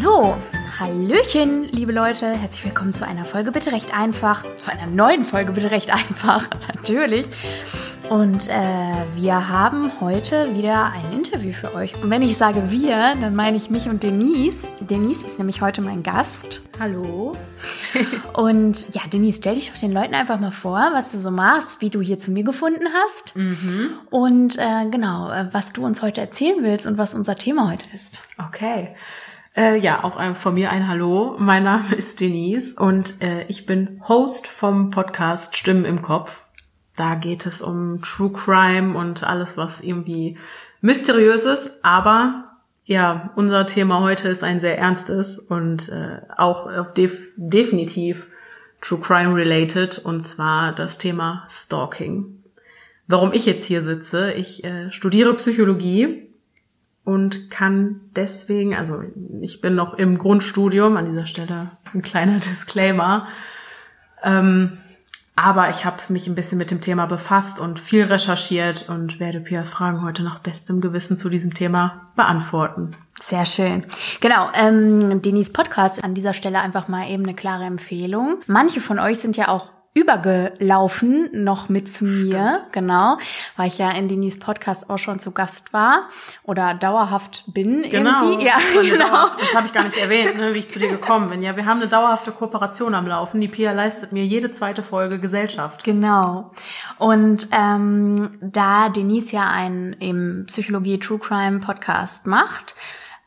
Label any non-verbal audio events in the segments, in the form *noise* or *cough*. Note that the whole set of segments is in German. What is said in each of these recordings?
So, Hallöchen, liebe Leute. Herzlich willkommen zu einer Folge Bitte recht einfach. Zu einer neuen Folge Bitte recht einfach, *laughs* natürlich. Und äh, wir haben heute wieder ein Interview für euch. Und wenn ich sage wir, dann meine ich mich und Denise. Denise ist nämlich heute mein Gast. Hallo. *laughs* und ja, Denise, stell dich doch den Leuten einfach mal vor, was du so machst, wie du hier zu mir gefunden hast. Mhm. Und äh, genau, äh, was du uns heute erzählen willst und was unser Thema heute ist. Okay. Äh, ja, auch von mir ein Hallo. Mein Name ist Denise und äh, ich bin Host vom Podcast Stimmen im Kopf. Da geht es um True Crime und alles, was irgendwie mysteriös ist. Aber ja, unser Thema heute ist ein sehr ernstes und äh, auch def definitiv True Crime related und zwar das Thema Stalking. Warum ich jetzt hier sitze, ich äh, studiere Psychologie und kann deswegen, also ich bin noch im Grundstudium, an dieser Stelle ein kleiner *laughs* Disclaimer, ähm, aber ich habe mich ein bisschen mit dem Thema befasst und viel recherchiert und werde Pias Fragen heute nach bestem Gewissen zu diesem Thema beantworten. Sehr schön. Genau, ähm, Denis Podcast an dieser Stelle einfach mal eben eine klare Empfehlung. Manche von euch sind ja auch übergelaufen noch mit zu mir, Stimmt. genau, weil ich ja in Denis Podcast auch schon zu Gast war oder dauerhaft bin genau. irgendwie. Ja, genau. Das habe ich gar nicht erwähnt, ne, wie ich zu dir gekommen bin. Ja, wir haben eine dauerhafte Kooperation am Laufen. Die Pia leistet mir jede zweite Folge Gesellschaft. Genau. Und ähm, da Denise ja einen im Psychologie True Crime Podcast macht,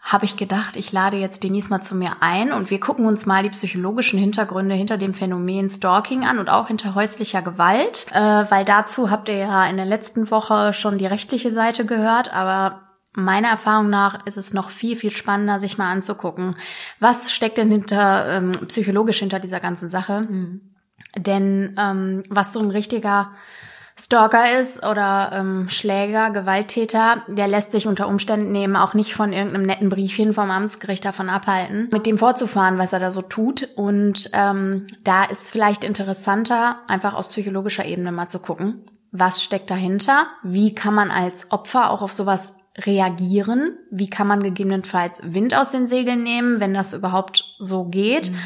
habe ich gedacht, ich lade jetzt Denise mal zu mir ein und wir gucken uns mal die psychologischen Hintergründe hinter dem Phänomen Stalking an und auch hinter häuslicher Gewalt, äh, weil dazu habt ihr ja in der letzten Woche schon die rechtliche Seite gehört, aber meiner Erfahrung nach ist es noch viel, viel spannender, sich mal anzugucken, was steckt denn hinter, ähm, psychologisch hinter dieser ganzen Sache. Mhm. Denn ähm, was so ein richtiger Stalker ist oder ähm, Schläger, Gewalttäter, der lässt sich unter Umständen eben auch nicht von irgendeinem netten Briefchen vom Amtsgericht davon abhalten, mit dem fortzufahren, was er da so tut. Und ähm, da ist vielleicht interessanter, einfach auf psychologischer Ebene mal zu gucken, was steckt dahinter, wie kann man als Opfer auch auf sowas reagieren, wie kann man gegebenenfalls Wind aus den Segeln nehmen, wenn das überhaupt so geht. Mhm.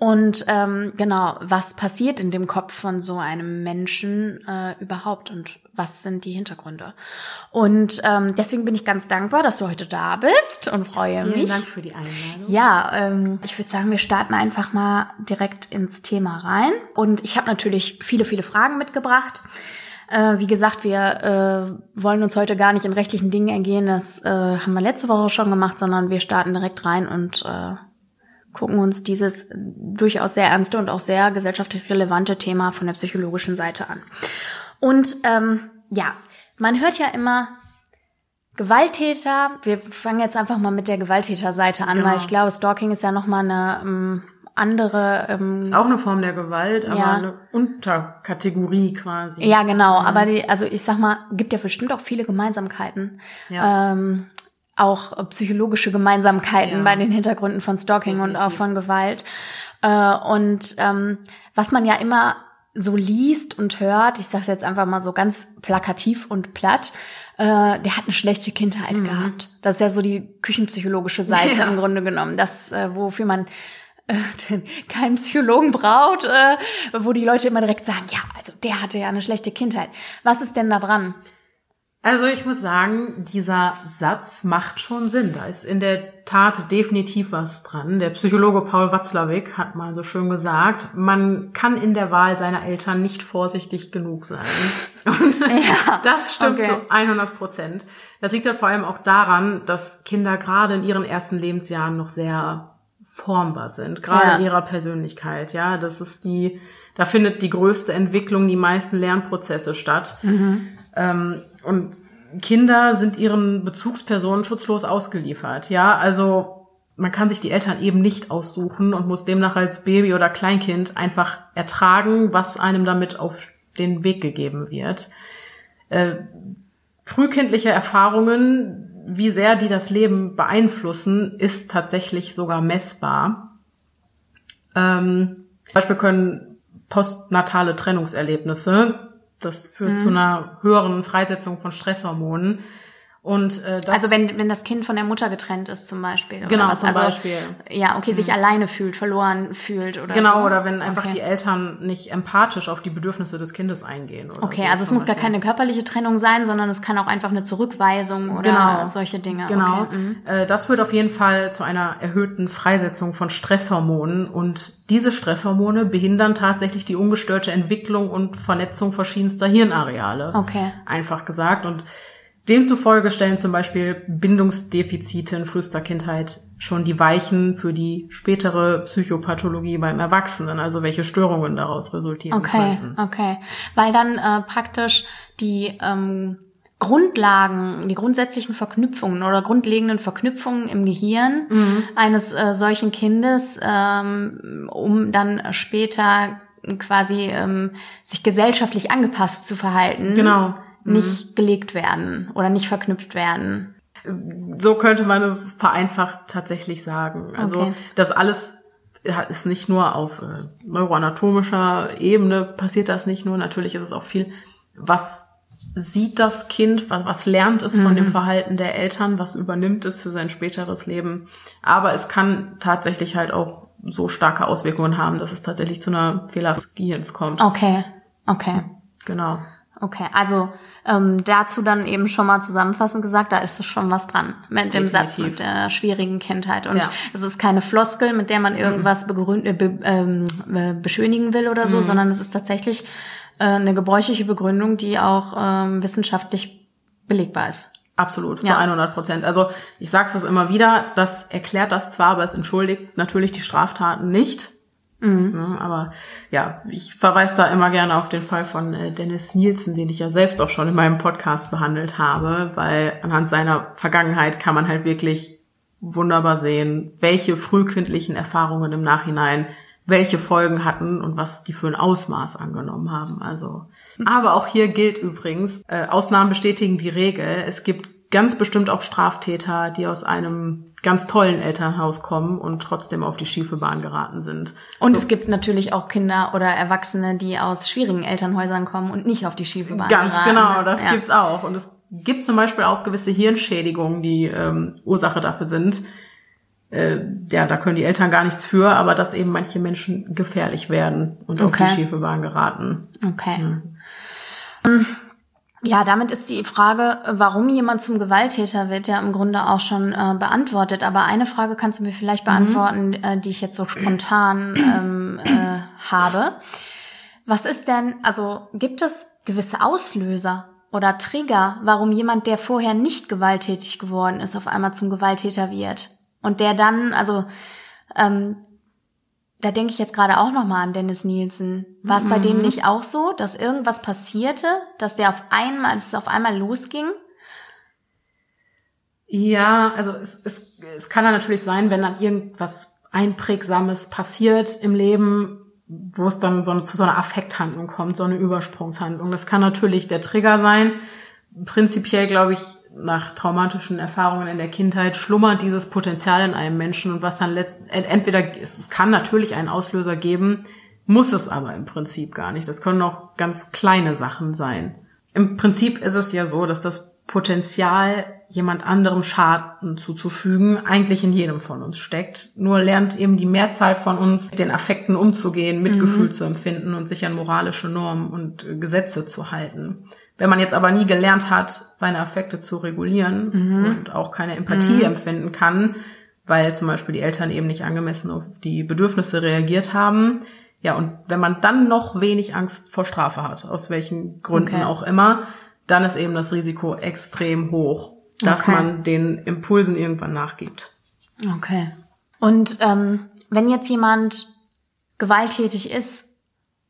Und ähm, genau, was passiert in dem Kopf von so einem Menschen äh, überhaupt und was sind die Hintergründe? Und ähm, deswegen bin ich ganz dankbar, dass du heute da bist und freue Vielen mich. Vielen Dank für die Einladung. Ja, ähm, ich würde sagen, wir starten einfach mal direkt ins Thema rein. Und ich habe natürlich viele, viele Fragen mitgebracht. Äh, wie gesagt, wir äh, wollen uns heute gar nicht in rechtlichen Dingen ergehen. Das äh, haben wir letzte Woche schon gemacht, sondern wir starten direkt rein und äh, gucken uns dieses durchaus sehr ernste und auch sehr gesellschaftlich relevante Thema von der psychologischen Seite an. Und ähm, ja, man hört ja immer Gewalttäter. Wir fangen jetzt einfach mal mit der Gewalttäterseite an, genau. weil ich glaube, Stalking ist ja noch mal eine ähm, andere. Ähm, ist auch eine Form der Gewalt, aber ja. eine Unterkategorie quasi. Ja, genau. Mhm. Aber die, also ich sag mal, gibt ja bestimmt auch viele Gemeinsamkeiten. Ja. Ähm, auch psychologische Gemeinsamkeiten ja. bei den Hintergründen von Stalking Definitiv. und auch von Gewalt. Äh, und ähm, was man ja immer so liest und hört, ich sage jetzt einfach mal so ganz plakativ und platt, äh, der hat eine schlechte Kindheit mhm. gehabt. Das ist ja so die küchenpsychologische Seite ja. im Grunde genommen, das äh, wofür man äh, *laughs* keinen Psychologen braucht, äh, wo die Leute immer direkt sagen, ja, also der hatte ja eine schlechte Kindheit. Was ist denn da dran? Also ich muss sagen, dieser Satz macht schon Sinn. Da ist in der Tat definitiv was dran. Der Psychologe Paul Watzlawick hat mal so schön gesagt, man kann in der Wahl seiner Eltern nicht vorsichtig genug sein. *laughs* Und ja, das stimmt okay. zu 100 Prozent. Das liegt halt vor allem auch daran, dass Kinder gerade in ihren ersten Lebensjahren noch sehr formbar sind, gerade ja. in ihrer Persönlichkeit. Ja, das ist die, da findet die größte Entwicklung, die meisten Lernprozesse statt. Mhm. Ähm, und Kinder sind ihren Bezugspersonen schutzlos ausgeliefert. Ja, also man kann sich die Eltern eben nicht aussuchen und muss demnach als Baby oder Kleinkind einfach ertragen, was einem damit auf den Weg gegeben wird. Äh, frühkindliche Erfahrungen, wie sehr die das Leben beeinflussen, ist tatsächlich sogar messbar. Ähm, zum Beispiel können postnatale Trennungserlebnisse das führt mhm. zu einer höheren Freisetzung von Stresshormonen. Und äh, das, also wenn, wenn das Kind von der Mutter getrennt ist zum Beispiel. Oder Genau, was? zum also, Beispiel. Ja, okay, sich alleine fühlt, verloren fühlt oder genau, so. oder wenn einfach okay. die Eltern nicht empathisch auf die Bedürfnisse des Kindes eingehen. Oder Okay, so also es muss gar Beispiel. keine körperliche Trennung sein, sondern es kann auch einfach eine Zurückweisung oder Genau. solche Dinge. Genau. Okay. mhm. Äh, Das führt auf jeden Fall zu einer erhöhten Freisetzung von Stresshormonen und diese Stresshormone behindern tatsächlich die ungestörte Entwicklung und Vernetzung verschiedenster Hirnareale. Okay. Einfach gesagt. Und demzufolge stellen zum Beispiel Bindungsdefizite in frühester Kindheit schon die Weichen für die spätere Psychopathologie beim Erwachsenen, also welche Störungen daraus resultieren Okay, könnten. okay. Weil dann äh, praktisch die ähm, Grundlagen, die grundsätzlichen Verknüpfungen oder grundlegenden Verknüpfungen im Gehirn Mhm. eines äh, solchen Kindes, ähm, um dann später quasi ähm, sich gesellschaftlich angepasst zu verhalten, Genau. Nicht gelegt werden oder nicht verknüpft werden. So könnte man es vereinfacht tatsächlich sagen. Also Okay. das alles ist nicht nur auf äh, neuroanatomischer Ebene passiert das nicht nur. Natürlich ist es auch viel, was sieht das Kind, was, was lernt es von dem Verhalten der Eltern, was übernimmt es für sein späteres Leben. Aber es kann tatsächlich halt auch so starke Auswirkungen haben, dass es tatsächlich zu einer Fehlerhaft des Gehirns kommt. Okay, okay. Genau. Okay, also ähm, dazu dann eben schon mal zusammenfassend gesagt, da ist schon was dran mit dem Satz mit der schwierigen Kindheit. Und Ja. es ist keine Floskel, mit der man irgendwas begrün äh, be ähm, äh, beschönigen will oder so, sondern es ist tatsächlich äh, eine gebräuchliche Begründung, die auch ähm, wissenschaftlich belegbar ist. Absolut, zu Ja. 100 Prozent. Also ich sage es immer wieder, das erklärt das zwar, aber es entschuldigt natürlich die Straftaten nicht. Ne, aber ja, ich verweise da immer gerne auf den Fall von äh, Dennis Nielsen, den ich ja selbst auch schon in meinem Podcast behandelt habe, weil anhand seiner Vergangenheit kann man halt wirklich wunderbar sehen, welche frühkindlichen Erfahrungen im Nachhinein welche Folgen hatten und was die für ein Ausmaß angenommen haben. Also, aber auch hier gilt übrigens, äh, Ausnahmen bestätigen die Regel. Es gibt ganz bestimmt auch Straftäter, die aus einem ganz tollen Elternhaus kommen und trotzdem auf die schiefe Bahn geraten sind. Und es gibt natürlich auch Kinder oder Erwachsene, die aus schwierigen Elternhäusern kommen und nicht auf die schiefe Bahn Ganz geraten. genau, das ja. gibt's auch. Und es gibt zum Beispiel auch gewisse Hirnschädigungen, die ähm, Ursache dafür sind. Äh, ja, da können die Eltern gar nichts für, aber dass eben manche Menschen gefährlich werden und auf Okay. die schiefe Bahn geraten. Okay. Ähm, Ja, damit ist die Frage, warum jemand zum Gewalttäter wird, ja im Grunde auch schon äh, beantwortet. Aber eine Frage kannst du mir vielleicht beantworten, äh, die ich jetzt so spontan ähm, äh, habe. Was ist denn, also gibt es gewisse Auslöser oder Trigger, warum jemand, der vorher nicht gewalttätig geworden ist, auf einmal zum Gewalttäter wird? Und der dann, also ähm, da denke ich jetzt gerade auch nochmal an Dennis Nielsen. War es bei dem nicht auch so, dass irgendwas passierte, dass der auf einmal, dass es auf einmal losging? Ja, also es, es, es kann ja natürlich sein, wenn dann irgendwas Einprägsames passiert im Leben, wo es dann so eine, zu so einer Affekthandlung kommt, so eine Übersprungshandlung. Das kann natürlich der Trigger sein. Prinzipiell glaube ich, nach traumatischen Erfahrungen in der Kindheit schlummert dieses Potenzial in einem Menschen und was dann letzt, ent- entweder es kann natürlich einen Auslöser geben, muss es aber im Prinzip gar nicht. Das können auch ganz kleine Sachen sein. Im Prinzip ist es ja so, dass das Potenzial, jemand anderem Schaden zuzufügen, eigentlich in jedem von uns steckt. Nur lernt eben die Mehrzahl von uns, mit den Affekten umzugehen, Mitgefühl zu empfinden und sich an moralische Normen und Gesetze zu halten. Wenn man jetzt aber nie gelernt hat, seine Affekte zu regulieren und auch keine Empathie empfinden kann, weil zum Beispiel die Eltern eben nicht angemessen auf die Bedürfnisse reagiert haben, ja, und wenn man dann noch wenig Angst vor Strafe hat, aus welchen Gründen Okay. auch immer, dann ist eben das Risiko extrem hoch, dass Okay. man den Impulsen irgendwann nachgibt. Okay. Und ähm, wenn jetzt jemand gewalttätig ist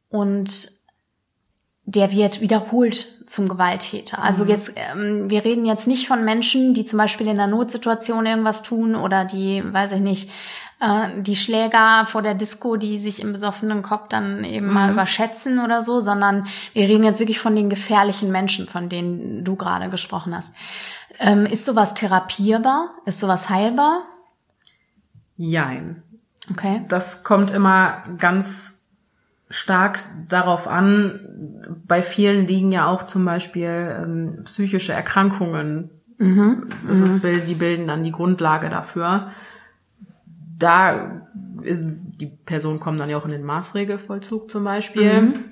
und der wird wiederholt zum Gewalttäter. Also jetzt, ähm, wir reden jetzt nicht von Menschen, die zum Beispiel in einer Notsituation irgendwas tun oder die, weiß ich nicht, äh, die Schläger vor der Disco, die sich im besoffenen Kopf dann eben mal überschätzen oder so, sondern wir reden jetzt wirklich von den gefährlichen Menschen, von denen du gerade gesprochen hast. Ähm, ist sowas therapierbar? Ist sowas heilbar? Jein. Okay. Das kommt immer ganz stark darauf an. Bei vielen liegen ja auch zum Beispiel ähm, psychische Erkrankungen Mhm. Das ist, die bilden dann die Grundlage dafür. Da, die Personen kommen dann ja auch in den Maßregelvollzug zum Beispiel. Mhm.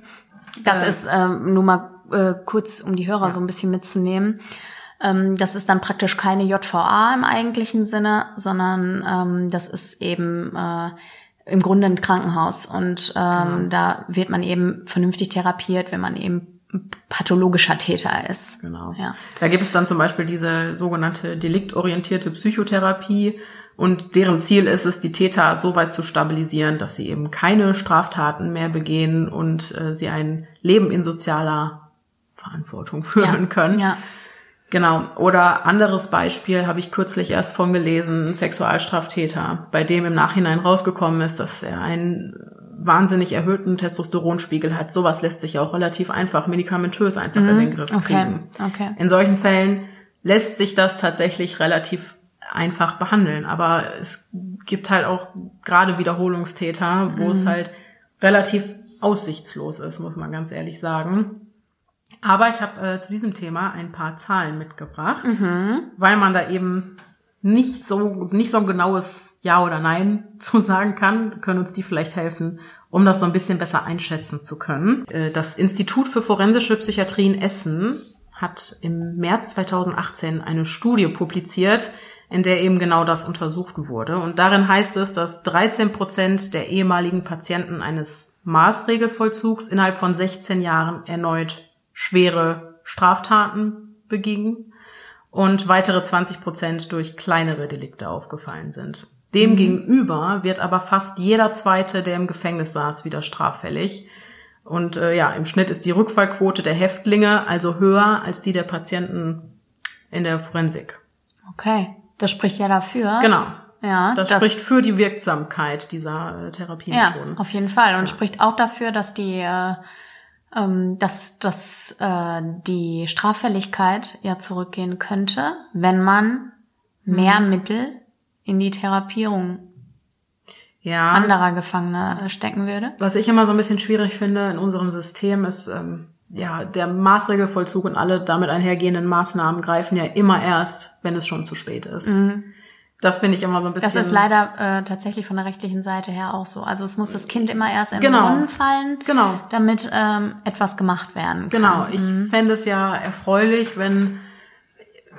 Das äh, ist ähm, nur mal äh, kurz, um die Hörer ja. so ein bisschen mitzunehmen. Ähm, das ist dann praktisch keine JVA im eigentlichen Sinne, sondern ähm, das ist eben äh, im Grunde ein Krankenhaus und ähm, genau. da wird man eben vernünftig therapiert, wenn man eben pathologischer Täter ist. Genau. Ja. Da gibt es dann zum Beispiel diese sogenannte deliktorientierte Psychotherapie und deren Ziel ist es, die Täter so weit zu stabilisieren, dass sie eben keine Straftaten mehr begehen und äh, sie ein Leben in sozialer Verantwortung führen ja. können. Ja. Genau. Oder anderes Beispiel habe ich kürzlich erst von gelesen, ein Sexualstraftäter, bei dem im Nachhinein rausgekommen ist, dass er einen wahnsinnig erhöhten Testosteronspiegel hat. Sowas lässt sich auch relativ einfach medikamentös einfach mhm. in den Griff kriegen. Okay. In solchen Fällen lässt sich das tatsächlich relativ einfach behandeln. Aber es gibt halt auch gerade Wiederholungstäter, wo mhm. es halt relativ aussichtslos ist, muss man ganz ehrlich sagen. Aber ich habe äh, zu diesem Thema ein paar Zahlen mitgebracht, mhm. weil man da eben nicht so nicht so ein genaues Ja oder Nein *laughs* zu sagen kann, können uns die vielleicht helfen, um das so ein bisschen besser einschätzen zu können. Äh, das Institut für forensische Psychiatrie in Essen hat im März 2018 eine Studie publiziert, in der eben genau das untersucht wurde. Und darin heißt es, dass 13 Prozent der ehemaligen Patienten eines Maßregelvollzugs innerhalb von 16 Jahren erneut schwere Straftaten begingen und weitere 20 Prozent durch kleinere Delikte aufgefallen sind. Demgegenüber wird aber fast jeder zweite, der im Gefängnis saß, wieder straffällig. Und äh, ja, im Schnitt ist die Rückfallquote der Häftlinge also höher als die der Patienten in der Forensik. Okay, das spricht ja dafür. Genau. Ja, das, das spricht für die Wirksamkeit dieser äh, Therapiemethoden. Ja, auf jeden Fall und ja. spricht auch dafür, dass die äh, dass, dass äh, die Straffälligkeit ja zurückgehen könnte, wenn man mehr mhm. Mittel in die Therapierung ja. anderer Gefangener stecken würde. Was ich immer so ein bisschen schwierig finde in unserem System ist, ähm, ja, der Maßregelvollzug und alle damit einhergehenden Maßnahmen greifen ja immer erst, wenn es schon zu spät ist. Mhm. Das finde ich immer so ein bisschen. Das ist leider äh, tatsächlich von der rechtlichen Seite her auch so. Also es muss das Kind immer erst in genau. den Brunnen fallen, genau. damit ähm, etwas gemacht werden kann. Genau, ich mhm. fände es ja erfreulich, wenn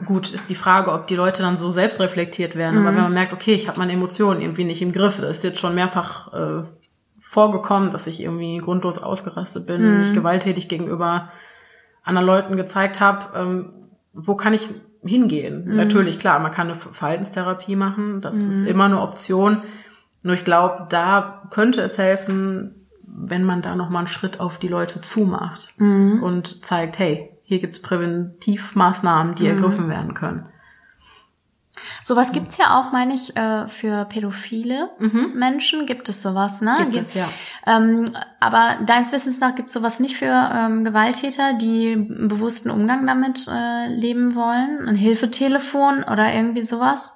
gut ist die Frage, ob die Leute dann so selbst reflektiert werden. Mhm. Aber wenn man merkt, okay, ich habe meine Emotionen irgendwie nicht im Griff, das ist jetzt schon mehrfach äh, vorgekommen, dass ich irgendwie grundlos ausgerastet bin, mhm. mich gewalttätig gegenüber anderen Leuten gezeigt habe. Ähm, wo kann ich hingehen. Mhm. Natürlich, klar, man kann eine Verhaltenstherapie machen, das mhm. ist immer eine Option. Nur ich glaube, da könnte es helfen, wenn man da noch mal einen Schritt auf die Leute zumacht mhm. und zeigt, hey, hier gibt's Präventivmaßnahmen, die mhm. ergriffen werden können. Sowas gibt's ja auch, meine ich, äh, für pädophile mhm. Menschen gibt es sowas, ne? Gibt, gibt es, ja. Ähm, aber deines Wissens nach gibt es sowas nicht für ähm, Gewalttäter, die einen bewussten Umgang damit äh, leben wollen? Ein Hilfetelefon oder irgendwie sowas?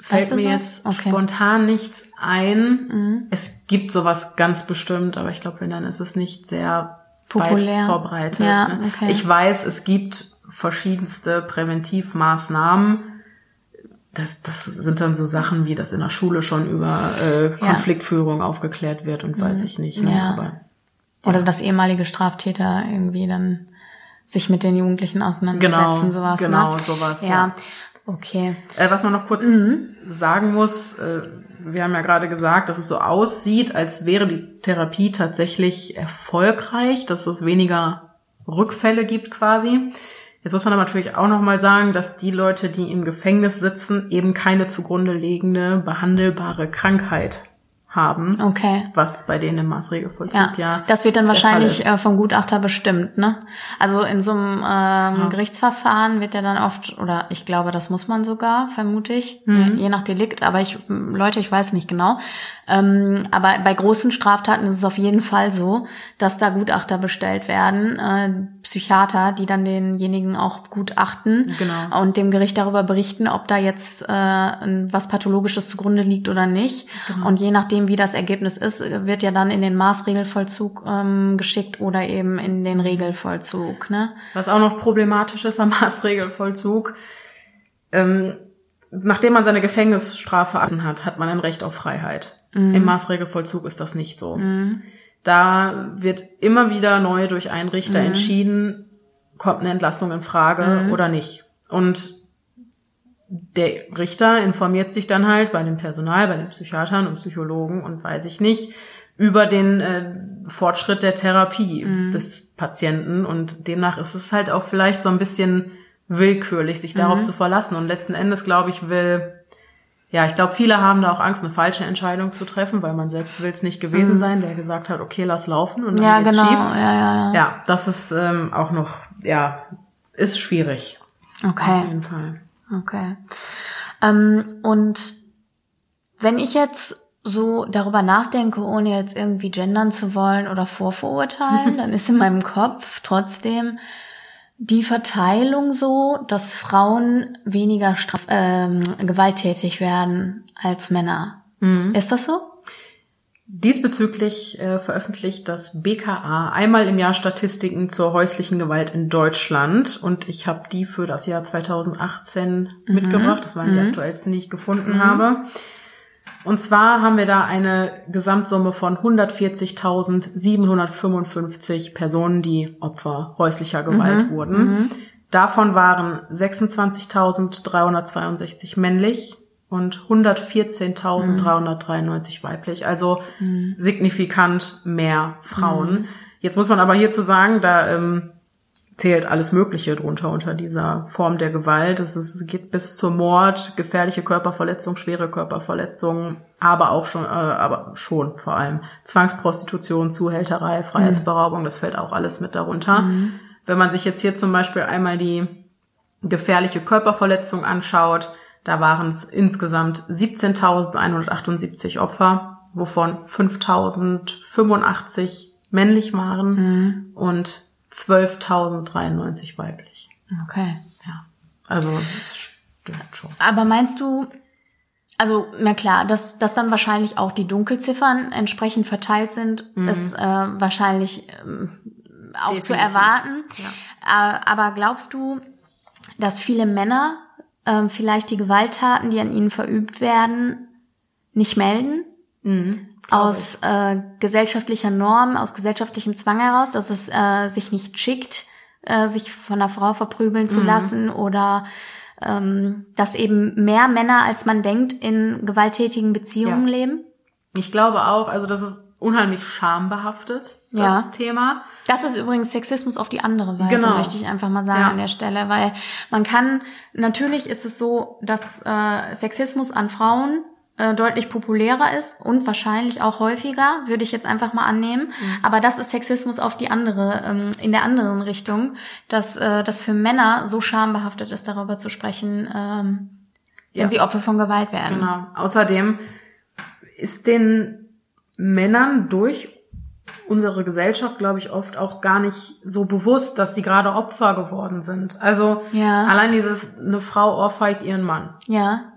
Fällt mir so? jetzt okay. spontan nichts ein. Mhm. Es gibt sowas ganz bestimmt, aber ich glaube, wenn dann ist es nicht sehr Populär. weit verbreitet. Ja, ne? okay. Ich weiß, es gibt verschiedenste Präventivmaßnahmen das, das sind dann so Sachen, wie das in der Schule schon über äh, Konfliktführung ja. aufgeklärt wird und weiß mhm. ich nicht. Ne? Ja. Aber, ja. Oder dass ehemalige Straftäter irgendwie dann sich mit den Jugendlichen auseinandersetzen, genau, sowas. Genau, ne? sowas. Ja, ja. okay. Äh, was man noch kurz mhm. sagen muss, äh, wir haben ja gerade gesagt, dass es so aussieht, als wäre die Therapie tatsächlich erfolgreich, dass es weniger Rückfälle gibt quasi. Jetzt muss man aber natürlich auch nochmal sagen, dass die Leute, die im Gefängnis sitzen, eben keine zugrunde liegende behandelbare Krankheit haben. Okay. Was bei denen im Maßregelvollzug ja, ja Das wird dann wahrscheinlich äh, vom Gutachter bestimmt, ne? Also in so einem ähm, ja. Gerichtsverfahren wird ja dann oft, oder ich glaube, das muss man sogar, vermute ich, mhm. je nach Delikt, aber ich, Leute, ich weiß nicht genau. Ähm, aber bei großen Straftaten ist es auf jeden Fall so, dass da Gutachter bestellt werden, äh, Psychiater, die dann denjenigen auch gutachten genau. und dem Gericht darüber berichten, ob da jetzt äh, was Pathologisches zugrunde liegt oder nicht. Genau. Und je nachdem, wie das Ergebnis ist, wird ja dann in den Maßregelvollzug ähm, geschickt oder eben in den Regelvollzug. Ne? Was auch noch problematisch ist am *laughs* Maßregelvollzug, ähm, nachdem man seine Gefängnisstrafe hat, hat man ein Recht auf Freiheit. Mhm. Im Maßregelvollzug ist das nicht so. Mhm. Da wird immer wieder neu durch einen Richter mhm. entschieden, kommt eine Entlassung in Frage mhm. oder nicht. Und der Richter informiert sich dann halt bei dem Personal, bei den Psychiatern und Psychologen und weiß ich nicht über den äh, Fortschritt der Therapie mhm. des Patienten und demnach ist es halt auch vielleicht so ein bisschen willkürlich, sich darauf mhm. zu verlassen und letzten Endes glaube ich will ja, ich glaube, viele haben da auch Angst, eine falsche Entscheidung zu treffen, weil man selbst will es nicht gewesen mhm. sein, der gesagt hat, okay, lass laufen und dann ja, geht's genau. schief. Ja, ja, ja. ja, das ist ähm, auch noch, ja, ist schwierig. Okay. Auf jeden Fall. Okay. Ähm, und wenn ich jetzt so darüber nachdenke, ohne jetzt irgendwie gendern zu wollen oder vorverurteilen, *laughs* dann ist in meinem Kopf trotzdem die Verteilung so, dass Frauen weniger straf ähm, gewalttätig werden als Männer. Mhm. Ist das so? Diesbezüglich äh, veröffentlicht das BKA einmal im Jahr Statistiken zur häuslichen Gewalt in Deutschland und ich habe die für das Jahr 2018 mhm. mitgebracht. Das waren die mhm. aktuellsten, die ich gefunden mhm. habe. Und zwar haben wir da eine Gesamtsumme von 140.755 Personen, die Opfer häuslicher Gewalt mhm. wurden. Davon waren 26.362 männlich, und 114.393 weiblich, also mhm. signifikant mehr Frauen. Mhm. Jetzt muss man aber hierzu sagen, da ähm, zählt alles Mögliche drunter unter dieser Form der Gewalt. Es, ist, es geht bis zur Mord, gefährliche Körperverletzung, schwere Körperverletzung, aber auch schon, äh, aber schon vor allem Zwangsprostitution, Zuhälterei, Freiheitsberaubung, mhm. das fällt auch alles mit darunter. Mhm. Wenn man sich jetzt hier zum Beispiel einmal die gefährliche Körperverletzung anschaut, da waren es insgesamt 17.178 Opfer, wovon 5.085 männlich waren mhm. und 12.093 weiblich. Okay. Ja. Also es stimmt schon. Aber meinst du, also na klar, dass, dass dann wahrscheinlich auch die Dunkelziffern entsprechend verteilt sind, mhm. ist äh, wahrscheinlich äh, auch Definitiv. zu erwarten. Ja. Äh, aber glaubst du, dass viele Männer ähm, vielleicht die Gewalttaten, die an ihnen verübt werden, nicht melden. Mhm, aus äh, gesellschaftlicher Norm, aus gesellschaftlichem Zwang heraus, dass es äh, sich nicht schickt, äh, sich von einer Frau verprügeln zu mhm. lassen oder ähm, dass eben mehr Männer, als man denkt, in gewalttätigen Beziehungen ja. leben. Ich glaube auch, also das ist unheimlich schambehaftet, das ja. Thema. Das ist übrigens Sexismus auf die andere Weise, genau. möchte ich einfach mal sagen ja. an der Stelle, weil man kann, natürlich ist es so, dass äh, Sexismus an Frauen äh, deutlich populärer ist und wahrscheinlich auch häufiger, würde ich jetzt einfach mal annehmen. Mhm. Aber das ist Sexismus auf die andere, ähm, in der anderen Richtung, dass äh, das für Männer so schambehaftet ist, darüber zu sprechen, ähm, wenn ja. sie Opfer von Gewalt werden. Genau. Außerdem ist den Männern durch unsere Gesellschaft, glaube ich, oft auch gar nicht so bewusst, dass sie gerade Opfer geworden sind. Also ja. allein dieses, eine Frau ohrfeigt ihren Mann. Ja.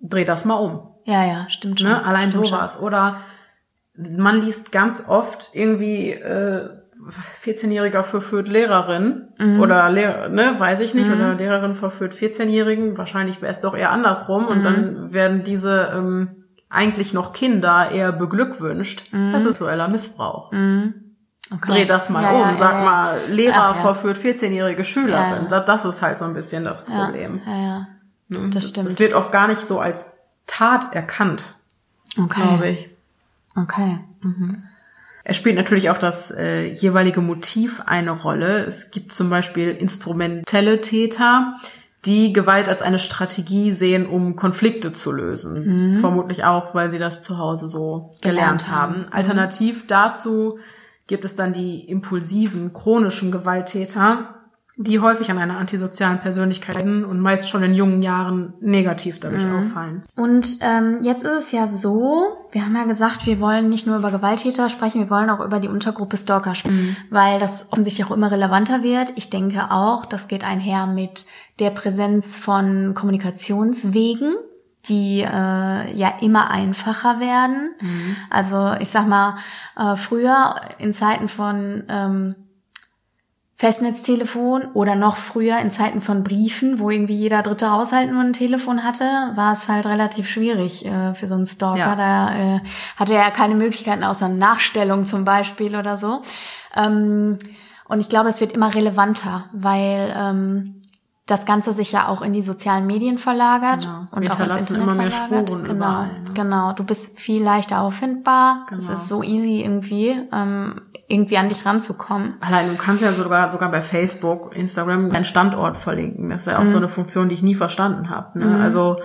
Dreh das mal um. Ja, ja, stimmt schon. Ne? Allein stimmt sowas. Schon. Oder man liest ganz oft irgendwie äh, 14-Jähriger verführt Lehrerin mhm. oder Lehrer, ne, weiß ich nicht, mhm. oder Lehrerin verführt 14-Jährigen. Wahrscheinlich wäre es doch eher andersrum mhm. und dann werden diese ähm, eigentlich noch Kinder eher beglückwünscht. Mhm. Das ist sexueller Missbrauch. Mhm. Okay. Dreh das mal ja, um. Ja, Sag ja, mal, Lehrer Ach, verführt 14-jährige Schülerin. Das ist halt so ein bisschen das Problem. Ja, ja. Ne? Das stimmt. Das wird oft gar nicht so als Tat erkannt. Okay. Glaube ich. Okay. Mhm. Er spielt natürlich auch das äh, jeweilige Motiv eine Rolle. Es gibt zum Beispiel instrumentelle Täter, die Gewalt als eine Strategie sehen, um Konflikte zu lösen. Mhm. Vermutlich auch, weil sie das zu Hause so gelernt, gelernt haben. haben. Alternativ dazu gibt es dann die impulsiven, chronischen Gewalttäter, die häufig an einer antisozialen Persönlichkeit und meist schon in jungen Jahren negativ dadurch mhm. auffallen. Und ähm, jetzt ist es ja so, wir haben ja gesagt, wir wollen nicht nur über Gewalttäter sprechen, wir wollen auch über die Untergruppe Stalker sprechen, mhm. weil das offensichtlich auch immer relevanter wird. Ich denke auch, das geht einher mit der Präsenz von Kommunikationswegen, die äh, ja immer einfacher werden. Mhm. Also ich sag mal, äh, früher in Zeiten von ähm, Festnetztelefon oder noch früher in Zeiten von Briefen, wo irgendwie jeder dritte Haushalt nur ein Telefon hatte, war es halt relativ schwierig äh, für so einen Stalker. Ja. Da äh, hatte er keine Möglichkeiten außer Nachstellung zum Beispiel oder so. Ähm, und ich glaube, es wird immer relevanter, weil ähm, das Ganze sich ja auch in die sozialen Medien verlagert Genau. und Wir auch ins Internet immer mehr verlagert. Spuren Genau, überall, ne? genau. Du bist viel leichter auffindbar. Es Genau. ist so easy irgendwie, ähm, irgendwie an dich ranzukommen. Allein du kannst ja sogar sogar bei Facebook, Instagram deinen Standort verlinken. Das ist ja auch Mhm. so eine Funktion, die ich nie verstanden habe. Ne? Also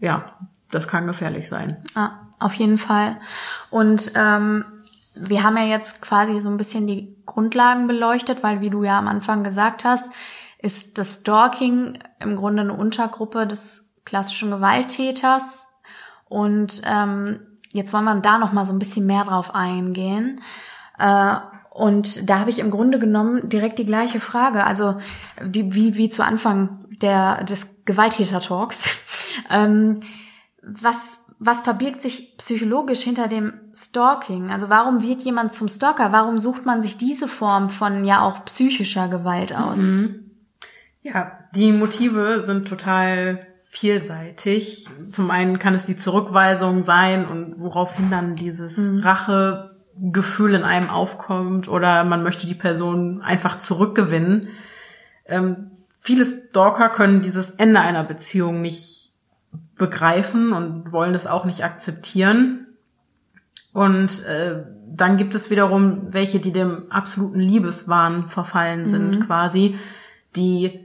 ja, das kann gefährlich sein. Ja, auf jeden Fall. Und ähm, wir haben ja jetzt quasi so ein bisschen die Grundlagen beleuchtet, weil wie du ja am Anfang gesagt hast, ist das Stalking im Grunde eine Untergruppe des klassischen Gewalttäters. Und ähm, jetzt wollen wir da noch mal so ein bisschen mehr drauf eingehen. Äh, und da habe ich im Grunde genommen direkt die gleiche Frage, also die, wie, wie zu Anfang der, des Gewalttäter-Talks. *laughs* ähm, was, was verbirgt sich psychologisch hinter dem Stalking? Also warum wird jemand zum Stalker? Warum sucht man sich diese Form von ja auch psychischer Gewalt aus? Ja, die Motive sind total vielseitig. Zum einen kann es die Zurückweisung sein und woraufhin dann dieses Rachegefühl in einem aufkommt oder man möchte die Person einfach zurückgewinnen. Ähm, viele Stalker können dieses Ende einer Beziehung nicht begreifen und wollen das auch nicht akzeptieren. Und äh, dann gibt es wiederum welche, die dem absoluten Liebeswahn verfallen sind, quasi, die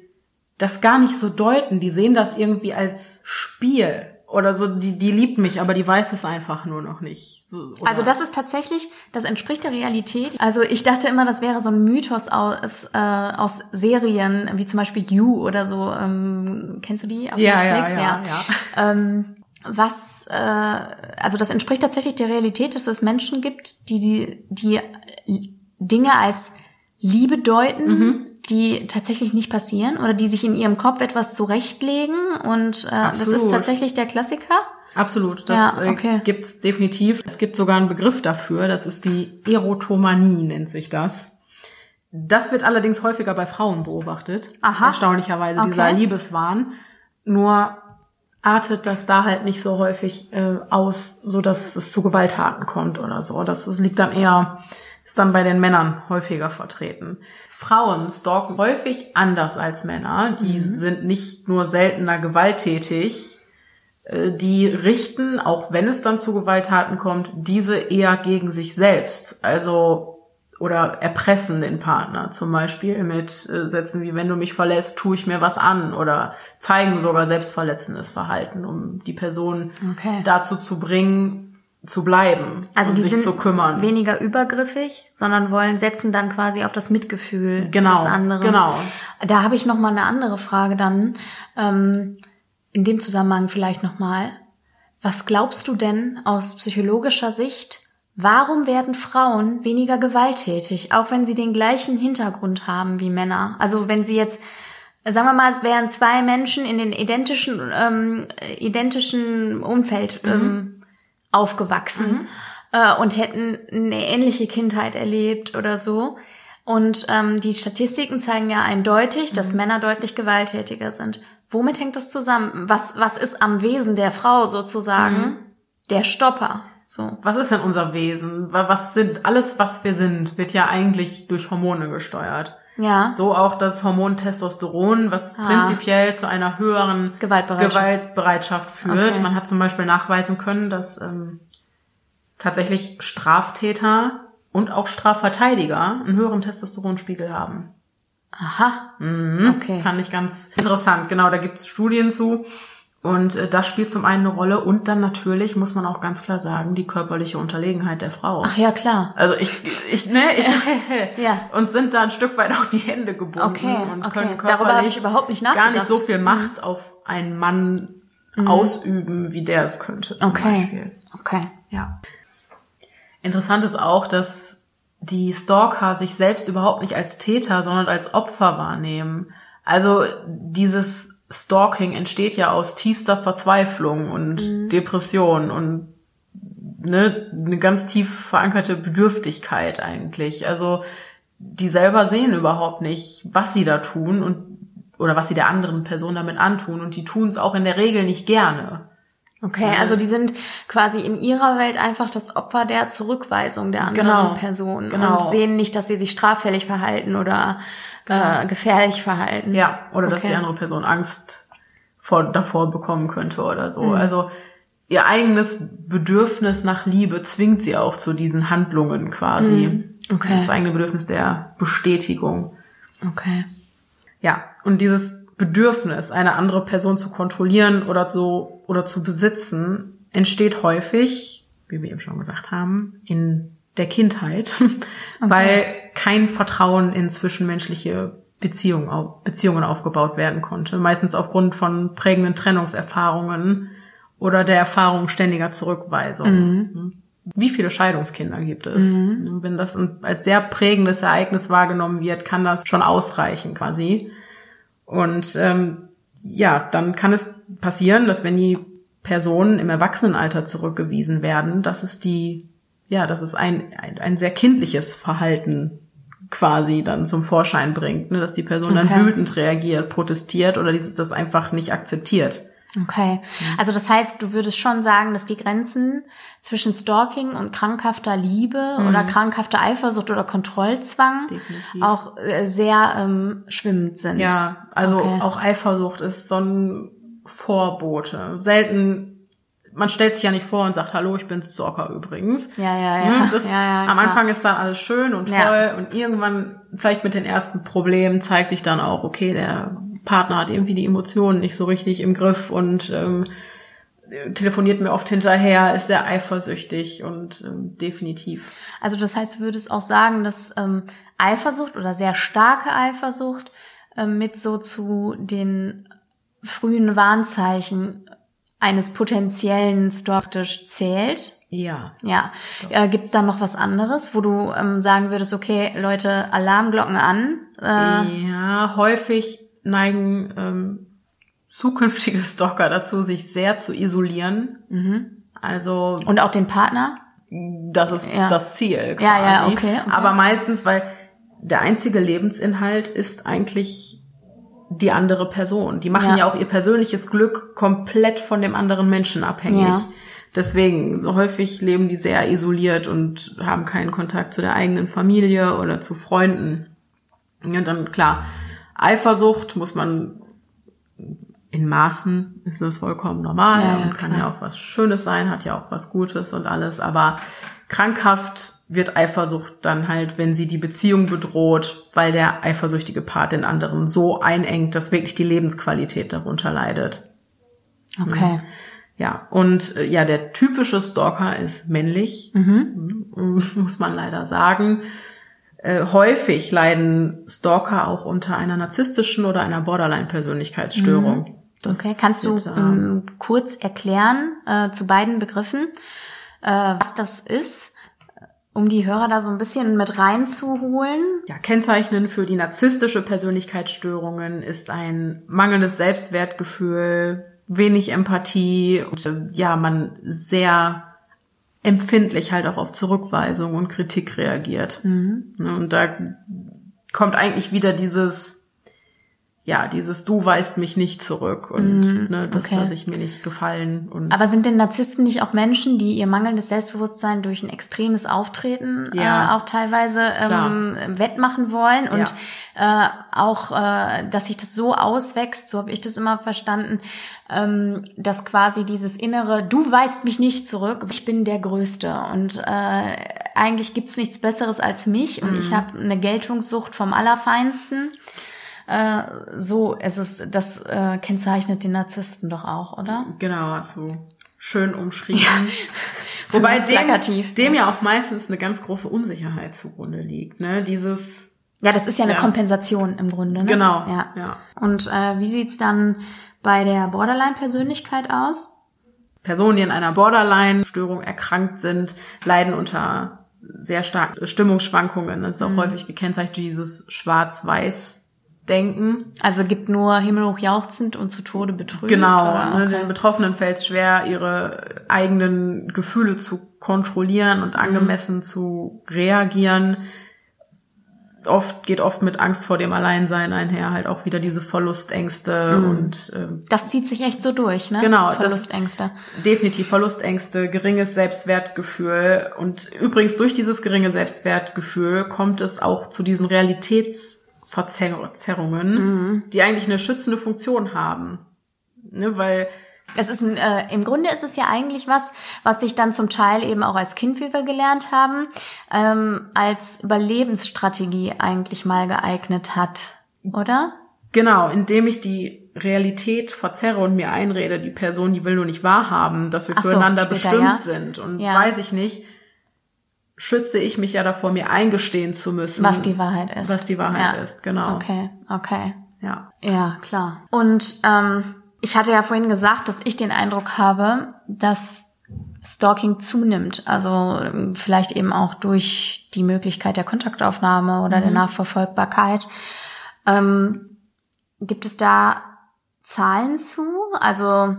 das gar nicht so deuten. Die sehen das irgendwie als Spiel oder so. Die, die liebt mich, aber die weiß es einfach nur noch nicht. So, Also das ist tatsächlich, das entspricht der Realität. Also ich dachte immer, das wäre so ein Mythos aus, äh, aus Serien, wie zum Beispiel You oder so. Ähm, kennst du die? Auf Ja, ja, Netflix? ja, ja. Ähm, was, äh, also das entspricht tatsächlich der Realität, dass es Menschen gibt, die, die, die Dinge als Liebe deuten, Mhm. Die tatsächlich nicht passieren oder die sich in ihrem Kopf etwas zurechtlegen und äh, das ist tatsächlich der Klassiker. Absolut, das Ja, okay. äh, gibt's definitiv. Es gibt sogar einen Begriff dafür, das ist die Erotomanie, nennt sich das. Das wird allerdings häufiger bei Frauen beobachtet. Aha. Erstaunlicherweise, Okay. dieser Liebeswahn. Nur artet das da halt nicht so häufig äh, aus, so dass es zu Gewalttaten kommt oder so. Das, das liegt dann eher, ist dann bei den Männern häufiger vertreten. Frauen stalken häufig anders als Männer. Die sind nicht nur seltener gewalttätig, äh, die richten, auch wenn es dann zu Gewalttaten kommt, diese eher gegen sich selbst. Also oder erpressen den Partner zum Beispiel mit äh, Sätzen wie wenn du mich verlässt, tue ich mir was an oder zeigen sogar selbstverletzendes Verhalten, um die Person Okay. dazu zu bringen, zu bleiben Also und sich zu kümmern. weniger übergriffig, sondern wollen setzen dann quasi auf das Mitgefühl Genau, des anderen. genau. Da habe ich noch mal eine andere Frage dann ähm, in dem Zusammenhang vielleicht noch mal. Was glaubst du denn aus psychologischer Sicht? Warum werden Frauen weniger gewalttätig, auch wenn sie den gleichen Hintergrund haben wie Männer? Also wenn sie jetzt Sagen wir mal, es wären zwei Menschen in den identischen, ähm, identischen Umfeld ähm, aufgewachsen äh, und hätten eine ähnliche Kindheit erlebt oder so. Und ähm, die Statistiken zeigen ja eindeutig, dass Männer deutlich gewalttätiger sind. Womit hängt das zusammen? Was, was ist am Wesen der Frau sozusagen der Stopper? So. Was ist denn unser Wesen? Wa- Was sind alles, was wir sind, wird ja eigentlich durch Hormone gesteuert. Ja. So auch das Hormon Testosteron, was Ah. prinzipiell zu einer höheren Gewaltbereitschaft. Gewaltbereitschaft führt. Okay. Man hat zum Beispiel nachweisen können, dass ähm, tatsächlich Straftäter und auch Strafverteidiger einen höheren Testosteronspiegel haben. Aha. Mhm. Okay. Fand ich ganz interessant. Genau, da gibt's Studien zu. Und äh, das spielt zum einen eine Rolle. Und dann natürlich, muss man auch ganz klar sagen, die körperliche Unterlegenheit der Frau. Ach ja, klar. Also ich, ich, ne, ich, *laughs* *laughs* Ja. und sind da ein Stück weit auch die Hände gebunden Okay, und okay. können Darüber körperlich ich überhaupt nicht gar. Mhm. nicht so viel Macht auf einen Mann ausüben, wie der es könnte, zum Okay. Beispiel. Okay. Ja. Interessant ist auch, dass die Stalker sich selbst überhaupt nicht als Täter, sondern als Opfer wahrnehmen. Also dieses Stalking entsteht ja aus tiefster Verzweiflung und Depression und ne, eine ganz tief verankerte Bedürftigkeit eigentlich. Also die selber sehen überhaupt nicht, was sie da tun und oder was sie der anderen Person damit antun und die tun es auch in der Regel nicht gerne. Okay, also die sind quasi in ihrer Welt einfach das Opfer der Zurückweisung der anderen Genau, Person genau. und sehen nicht, dass sie sich straffällig verhalten oder äh, gefährlich verhalten. Ja, oder dass Okay. die andere Person Angst vor, davor bekommen könnte oder so. Mhm. Also ihr eigenes Bedürfnis nach Liebe zwingt sie auch zu diesen Handlungen quasi. Mhm. Okay. Das eigene Bedürfnis der Bestätigung. Okay. Ja, und dieses Bedürfnis, eine andere Person zu kontrollieren oder zu, oder zu besitzen, entsteht häufig, wie wir eben schon gesagt haben, in der Kindheit, *laughs* weil kein Vertrauen in zwischenmenschliche Beziehungen, Beziehungen aufgebaut werden konnte. Meistens aufgrund von prägenden Trennungserfahrungen oder der Erfahrung ständiger Zurückweisung. Wie viele Scheidungskinder gibt es? Wenn das als sehr prägendes Ereignis wahrgenommen wird, kann das schon ausreichen quasi. Und ähm, ja, dann kann es passieren, dass wenn die Personen im Erwachsenenalter zurückgewiesen werden, dass es die, ja, dass es ein, ein, ein sehr kindliches Verhalten quasi dann zum Vorschein bringt, ne? dass die Person Okay. dann wütend reagiert, protestiert oder das einfach nicht akzeptiert. Okay. Also das heißt, du würdest schon sagen, dass die Grenzen zwischen Stalking und krankhafter Liebe oder krankhafter Eifersucht oder Kontrollzwang Definitiv. auch äh, sehr ähm, schwimmend sind. Ja, also Okay. auch Eifersucht ist so ein Vorbote. Selten, man stellt sich ja nicht vor und sagt, hallo, ich bin Stalker übrigens. Ja, ja, ja. Hm, Das, ja, ja am. Anfang ist dann alles schön und toll Ja. und irgendwann, vielleicht mit den ersten Problemen, zeigt sich dann auch, okay, der Partner hat irgendwie die Emotionen nicht so richtig im Griff und ähm, telefoniert mir oft hinterher, ist sehr eifersüchtig und ähm, definitiv. Also das heißt, du würdest auch sagen, dass ähm, Eifersucht oder sehr starke Eifersucht ähm, mit so zu den frühen Warnzeichen eines potenziellen Stalkers zählt. Ja. Ja. Äh, Gibt es da noch was anderes, wo du ähm, sagen würdest, okay, Leute, Alarmglocken an? Äh, Ja, häufig neigen ähm, zukünftige Stalker dazu, sich sehr zu isolieren. Mhm. Also Und auch den Partner? das ist Ja. das Ziel. Quasi. Ja, ja, okay, okay. Aber meistens, weil der einzige Lebensinhalt ist eigentlich die andere Person. Die machen Ja. ja, auch ihr persönliches Glück komplett von dem anderen Menschen abhängig. Ja. Deswegen, so häufig leben die sehr isoliert und haben keinen Kontakt zu der eigenen Familie oder zu Freunden. Ja, dann klar, Eifersucht muss man in Maßen ist das vollkommen normal Ja, ja, und kann klar. ja auch was Schönes sein, hat ja auch was Gutes und alles, aber krankhaft wird Eifersucht dann halt, wenn sie die Beziehung bedroht, weil der eifersüchtige Part den anderen so einengt, dass wirklich die Lebensqualität darunter leidet. Okay. Ja, und äh, ja, der typische Stalker ist männlich, Mhm, *laughs* muss man leider sagen. Äh, häufig leiden Stalker auch unter einer narzisstischen oder einer Borderline-Persönlichkeitsstörung. Das Okay. Kannst du wird, äh, ähm, kurz erklären äh, zu beiden Begriffen, äh, was das ist, um die Hörer da so ein bisschen mit reinzuholen? Ja, kennzeichnend für die narzisstische Persönlichkeitsstörungen ist ein mangelndes Selbstwertgefühl, wenig Empathie und äh, ja, man sehr empfindlich halt auch auf Zurückweisung und Kritik reagiert. Ne, Und da kommt eigentlich wieder dieses ja, dieses Du weißt mich nicht zurück und ne, das okay. lasse ich mir nicht gefallen. Und Aber sind denn Narzissten nicht auch Menschen, die ihr mangelndes Selbstbewusstsein durch ein extremes Auftreten Ja. äh, auch teilweise ähm, wettmachen wollen und äh, auch, äh, dass sich das so auswächst, so habe ich das immer verstanden, ähm, dass quasi dieses innere, du weißt mich nicht zurück, ich bin der Größte und äh, eigentlich gibt's nichts Besseres als mich und Mhm. ich habe eine Geltungssucht vom Allerfeinsten. Äh, so ist es, das äh, kennzeichnet den Narzissten doch auch, oder? Genau, hast du schön umschrieben. So *laughs* Wobei dem, dem ja auch meistens eine ganz große Unsicherheit zugrunde liegt. Ne? Dieses, Ja, das ist ja eine Ja. Kompensation im Grunde. Ne? genau, Ja. ja. Und äh, wie sieht's dann bei der Borderline-Persönlichkeit aus? Personen, die an einer Borderline-Störung erkrankt sind, leiden unter sehr starken Stimmungsschwankungen. Das ist Mhm. auch häufig gekennzeichnet durch dieses Schwarz-Weiß-Denken. Also gibt nur himmelhoch jauchzend und zu Tode betrübt. Genau, oder? ne, Okay. den Betroffenen fällt es schwer, ihre eigenen Gefühle zu kontrollieren Mhm. und angemessen zu reagieren. oft geht oft mit Angst vor dem Alleinsein einher, halt auch wieder diese Verlustängste Mhm. und ähm, Das zieht sich echt so durch, ne? Genau, das- Verlustängste. definitiv Verlustängste, geringes Selbstwertgefühl und übrigens durch dieses geringe Selbstwertgefühl kommt es auch zu diesen Realitätsverzerrungen, Mhm. die eigentlich eine schützende Funktion haben. Ne, weil Es ist ein, äh, im Grunde ist es ja eigentlich was, was sich dann zum Teil eben auch als Kind, wie wir gelernt haben, ähm, als Überlebensstrategie eigentlich mal geeignet hat, oder? Genau, indem ich die Realität verzerre und mir einrede, die Person, die will nur nicht wahrhaben, dass wir Ach so, füreinander später, bestimmt ja. sind. Und Ja. weiß ich nicht, schütze ich mich ja davor, mir eingestehen zu müssen. Was die Wahrheit ist. Was die Wahrheit ja. ist, genau. Okay, okay. Ja. Ja, klar. Und ähm, ich hatte ja vorhin gesagt, dass ich den Eindruck habe, dass Stalking zunimmt. Also vielleicht eben auch durch die Möglichkeit der Kontaktaufnahme oder der Nachverfolgbarkeit. Ähm, gibt es da Zahlen zu? Also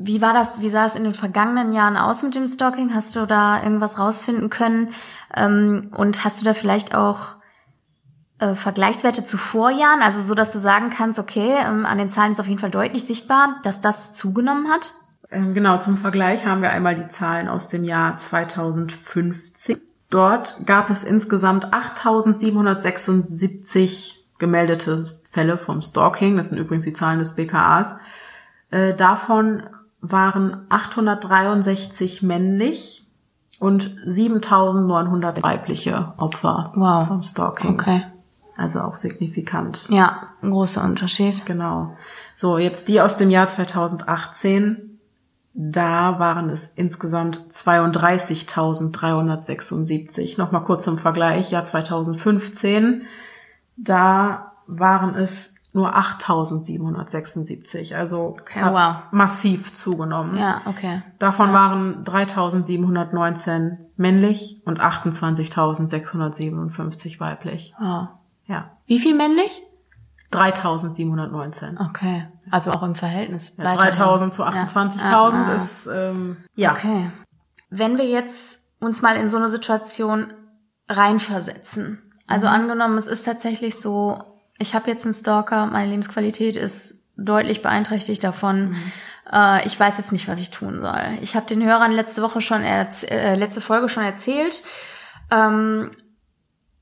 wie war das, wie sah es in den vergangenen Jahren aus mit dem Stalking? Hast du da irgendwas rausfinden können? Ähm, und hast du da vielleicht auch äh, Vergleichswerte zu Vorjahren, also so, dass du sagen kannst, okay, ähm, an den Zahlen ist auf jeden Fall deutlich sichtbar, dass das zugenommen hat? Ähm, Genau, zum Vergleich haben wir einmal die Zahlen aus dem Jahr 2015. Dort gab es insgesamt 8776 gemeldete Fälle vom Stalking. Das sind übrigens die Zahlen des BKAs. Äh, davon waren 863 männlich und 7900 weibliche Opfer Wow. vom Stalking. Okay. Also auch signifikant. Ja, ein großer Unterschied. Genau. So, jetzt die aus dem Jahr 2018. Da waren es insgesamt 32.376. Nochmal kurz zum Vergleich. Jahr 2015. Da waren es nur 8.776. Also Okay, wow. massiv zugenommen. Ja, okay. Davon waren 3.719 männlich und 28.657 weiblich. Oh. Ja. Wie viel männlich? 3.719. Okay. Also auch im Verhältnis. Ja, weiterhin. 3000 zu Ja. 28.000 Ah, ah. ist, ähm, ja. Okay. Wenn wir jetzt uns mal in so eine Situation reinversetzen. Also Mhm. angenommen, es ist tatsächlich so, ich habe jetzt einen Stalker, meine Lebensqualität ist deutlich beeinträchtigt davon. Mhm. Äh, ich weiß jetzt nicht, was ich tun soll. Ich habe den Hörern letzte Woche schon, äh, letzte Folge schon erzählt. Ähm,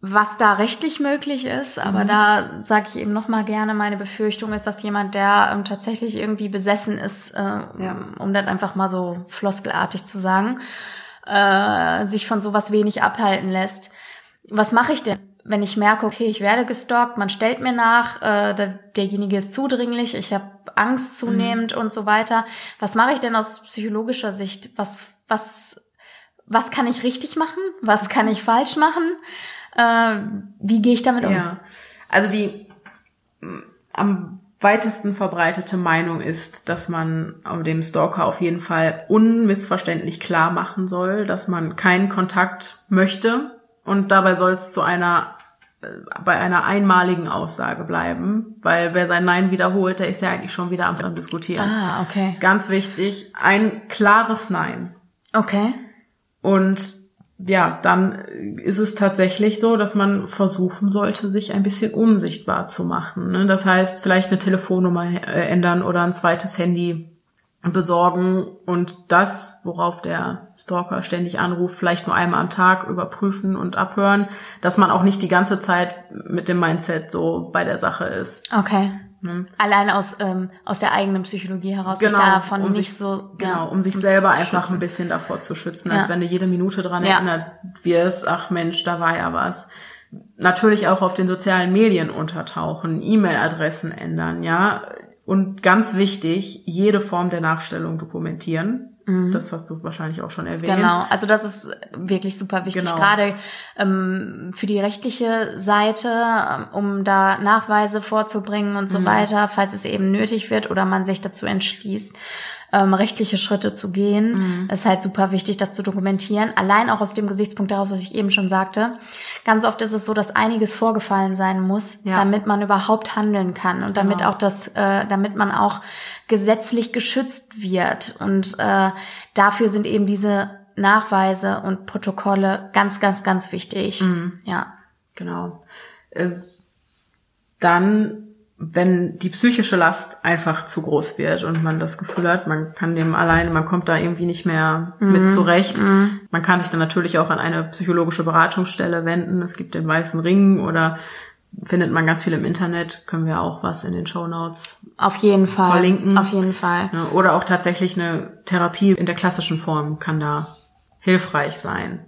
was da rechtlich möglich ist, aber Mhm. da sage ich eben noch mal gerne, meine Befürchtung ist, dass jemand, der ähm, tatsächlich irgendwie besessen ist, äh, Ja. um das einfach mal so floskelartig zu sagen, äh, sich von sowas wenig abhalten lässt. Was mache ich denn, wenn ich merke, okay, ich werde gestalkt, man stellt mir nach, äh, der, derjenige ist zudringlich, ich habe Angst zunehmend und so weiter. Was mache ich denn aus psychologischer Sicht? Was, was, was kann ich richtig machen? Was kann ich falsch machen? Äh, wie gehe ich damit um? Ja. Also die am weitesten verbreitete Meinung ist, dass man dem Stalker auf jeden Fall unmissverständlich klar machen soll, dass man keinen Kontakt möchte und dabei soll es zu einer äh, bei einer einmaligen Aussage bleiben, weil wer sein Nein wiederholt, der ist ja eigentlich schon wieder am Diskutieren. Ah, okay. Ganz wichtig, ein klares Nein. Okay. Und ja, dann ist es tatsächlich so, dass man versuchen sollte, sich ein bisschen unsichtbar zu machen. Ne? Das heißt, vielleicht eine Telefonnummer äh, ändern oder ein zweites Handy besorgen und das, worauf der Stalker ständig anruft, vielleicht nur einmal am Tag überprüfen und abhören, dass man auch nicht die ganze Zeit mit dem Mindset so bei der Sache ist. Okay. Hm. Allein aus, ähm, aus der eigenen Psychologie heraus, sich davon um nicht sich, so. genau, ja, um sich selber zu einfach schützen. ein bisschen davor zu schützen, Ja. als wenn du jede Minute dran Ja. erinnert wirst, ach Mensch, da war ja was. Natürlich auch auf den sozialen Medien untertauchen, E-Mail-Adressen ändern, ja. Und ganz wichtig, jede Form der Nachstellung dokumentieren. Das hast du wahrscheinlich auch schon erwähnt. Mhm. Genau, also das ist wirklich super wichtig, Genau. gerade ähm, für die rechtliche Seite, ähm, um da Nachweise vorzubringen und Mhm. so weiter, falls es eben nötig wird oder man sich dazu entschließt, ähm, rechtliche Schritte zu gehen. Mhm. ist halt super wichtig, das zu dokumentieren. Allein auch aus dem Gesichtspunkt daraus, was ich eben schon sagte. Ganz oft ist es so, dass einiges vorgefallen sein muss, Ja. damit man überhaupt handeln kann und damit Genau. auch das, äh, damit man auch gesetzlich geschützt wird. Und äh, dafür sind eben diese Nachweise und Protokolle ganz, ganz, ganz wichtig. Mhm. Ja. Genau. äh, dann wenn die psychische Last einfach zu groß wird und man das Gefühl hat, man kann dem alleine, man kommt da irgendwie nicht mehr mhm. mit zurecht. Mhm. Man kann sich dann natürlich auch an eine psychologische Beratungsstelle wenden. Es gibt den Weißen Ring oder findet man ganz viel im Internet. Können wir auch was in den Show Notes auf jeden Fall verlinken. Auf jeden Fall. Oder auch tatsächlich eine Therapie in der klassischen Form kann da hilfreich sein.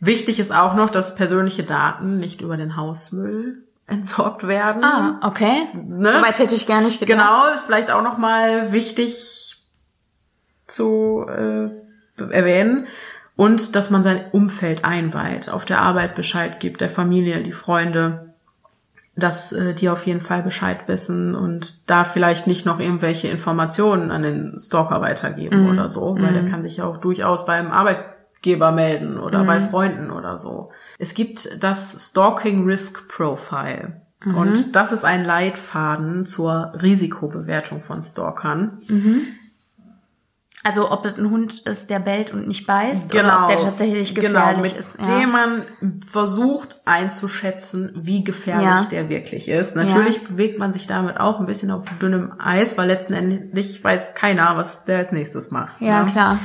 Wichtig ist auch noch, dass persönliche Daten nicht über den Hausmüll entsorgt werden. Ah, okay. Ne? Soweit hätte ich gar nicht gedacht. Genau, ist vielleicht auch nochmal wichtig zu äh, erwähnen. Und dass man sein Umfeld einweiht, auf der Arbeit Bescheid gibt, der Familie, die Freunde, dass äh, die auf jeden Fall Bescheid wissen und da vielleicht nicht noch irgendwelche Informationen an den Stalker weitergeben mm. oder so, weil mm. der mhm. kann sich ja auch durchaus beim Arbeitgeber melden oder mm. bei Freunden oder so. Es gibt das Stalking Risk Profile. Mhm. Und das ist ein Leitfaden zur Risikobewertung von Stalkern. Mhm. Also ob es ein Hund ist, der bellt und nicht beißt genau, oder ob der tatsächlich genau, gefährlich genau, mit ist. Ja. dem man versucht einzuschätzen, wie gefährlich ja. der wirklich ist. Natürlich ja. bewegt man sich damit auch ein bisschen auf dünnem Eis, weil letztendlich weiß keiner, was der als nächstes macht. Ja, ne? klar.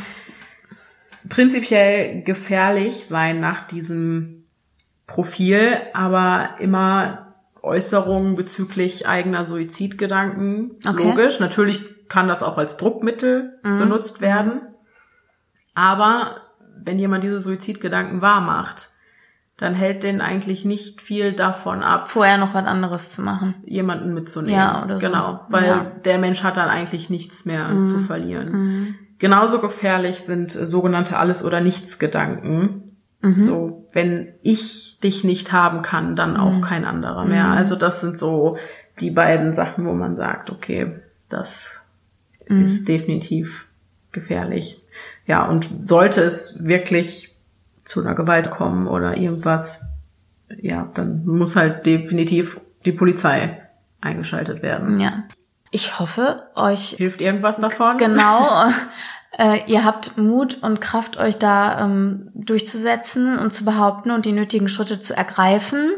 Prinzipiell gefährlich sein nach diesem Profil, aber immer Äußerungen bezüglich eigener Suizidgedanken. Okay. Logisch. Natürlich kann das auch als Druckmittel mhm. benutzt werden. Aber wenn jemand diese Suizidgedanken wahr macht, dann hält den eigentlich nicht viel davon ab, vorher noch was anderes zu machen, jemanden mitzunehmen. Ja, oder so. Genau, weil ja. der Mensch hat dann eigentlich nichts mehr mhm. zu verlieren. Mhm. Genauso gefährlich sind sogenannte Alles- oder Nichts-Gedanken. Mhm. So, wenn ich dich nicht haben kann, dann auch mhm. kein anderer mehr. Mhm. Also das sind so die beiden Sachen, wo man sagt, okay, das mhm. ist definitiv gefährlich. Ja, und sollte es wirklich zu einer Gewalt kommen oder irgendwas, ja, dann muss halt definitiv die Polizei eingeschaltet werden. Ja. Ich hoffe, euch hilft irgendwas davon. Genau. *laughs* äh, ihr habt Mut und Kraft, euch da ähm, durchzusetzen und zu behaupten und die nötigen Schritte zu ergreifen.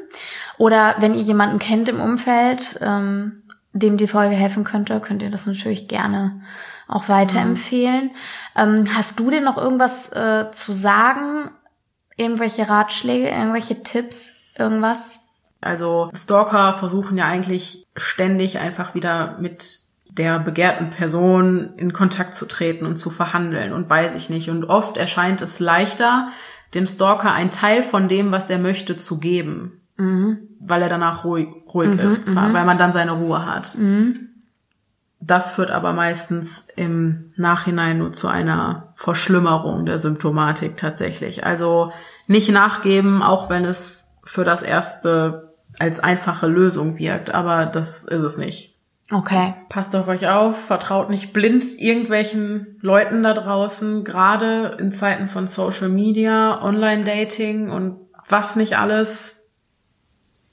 Oder wenn ihr jemanden kennt im Umfeld, ähm, dem die Folge helfen könnte, könnt ihr das natürlich gerne auch weiterempfehlen. Mhm. Ähm, hast du denn noch irgendwas äh, zu sagen? Irgendwelche Ratschläge, irgendwelche Tipps, irgendwas? Also Stalker versuchen ja eigentlich ständig einfach wieder mit der begehrten Person in Kontakt zu treten und zu verhandeln und weiß ich nicht. Und oft erscheint es leichter, dem Stalker ein Teil von dem, was er möchte, zu geben, mhm. weil er danach ruhig, ruhig mhm, ist, mhm. weil man dann seine Ruhe hat. Mhm. Das führt aber meistens im Nachhinein nur zu einer Verschlimmerung der Symptomatik tatsächlich. Also nicht nachgeben, auch wenn es für das erste als einfache Lösung wirkt, aber das ist es nicht. Okay. Das passt auf euch auf, vertraut nicht blind irgendwelchen Leuten da draußen, gerade in Zeiten von Social Media, Online-Dating und was nicht alles.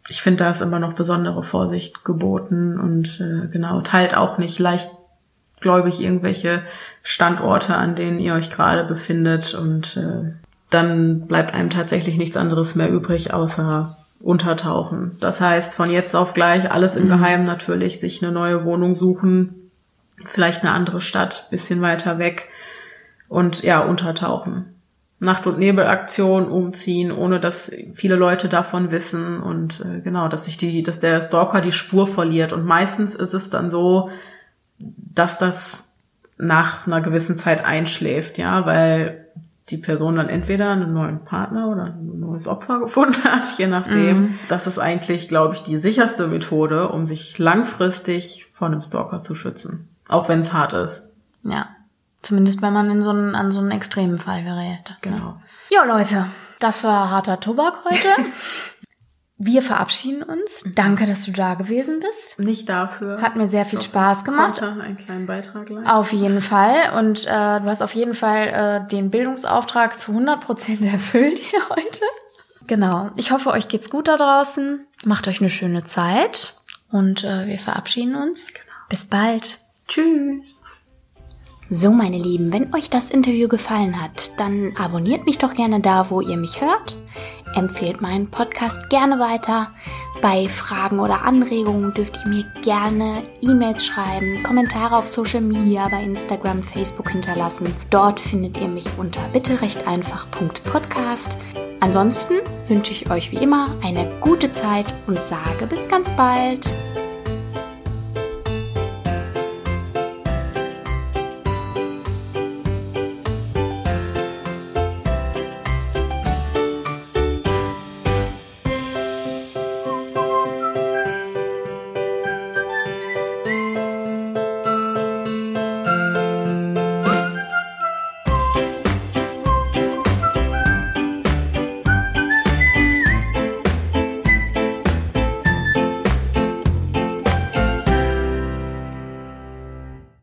Ich finde, da ist immer noch besondere Vorsicht geboten und äh, genau, teilt auch nicht leichtgläubig irgendwelche Standorte, an denen ihr euch gerade befindet und äh, dann bleibt einem tatsächlich nichts anderes mehr übrig, außer untertauchen. Das heißt, von jetzt auf gleich alles im mhm. Geheimen natürlich, sich eine neue Wohnung suchen, vielleicht eine andere Stadt, bisschen weiter weg und ja, untertauchen. Nacht- und Nebelaktion umziehen, ohne dass viele Leute davon wissen und äh, genau, dass sich die, dass der Stalker die Spur verliert. Und meistens ist es dann so, dass das nach einer gewissen Zeit einschläft, ja, weil die Person dann entweder einen neuen Partner oder ein neues Opfer gefunden hat, je nachdem. Mhm. Das ist eigentlich, glaube ich, die sicherste Methode, um sich langfristig vor einem Stalker zu schützen. Auch wenn es hart ist. Ja. Zumindest wenn man in so einen, an so einen extremen Fall gerät. Genau. Ja, Leute, das war harter Tobak heute. *laughs* Wir verabschieden uns. Danke, dass du da gewesen bist. Nicht dafür. Hat mir sehr viel Spaß gemacht. Konnte einen kleinen Beitrag leisten. Auf jeden Fall. Und äh, du hast auf jeden Fall äh, den Bildungsauftrag zu 100 Prozent erfüllt hier heute. Genau. Ich hoffe, euch geht's gut da draußen. Macht euch eine schöne Zeit. Und äh, wir verabschieden uns. Genau. Bis bald. Tschüss. So, meine Lieben, wenn euch das Interview gefallen hat, dann abonniert mich doch gerne da, wo ihr mich hört. Empfehlt meinen Podcast gerne weiter. Bei Fragen oder Anregungen dürft ihr mir gerne E-Mails schreiben, Kommentare auf Social Media, bei Instagram, Facebook hinterlassen. Dort findet ihr mich unter bitterechteinfach.podcast. Ansonsten wünsche ich euch wie immer eine gute Zeit und sage bis ganz bald.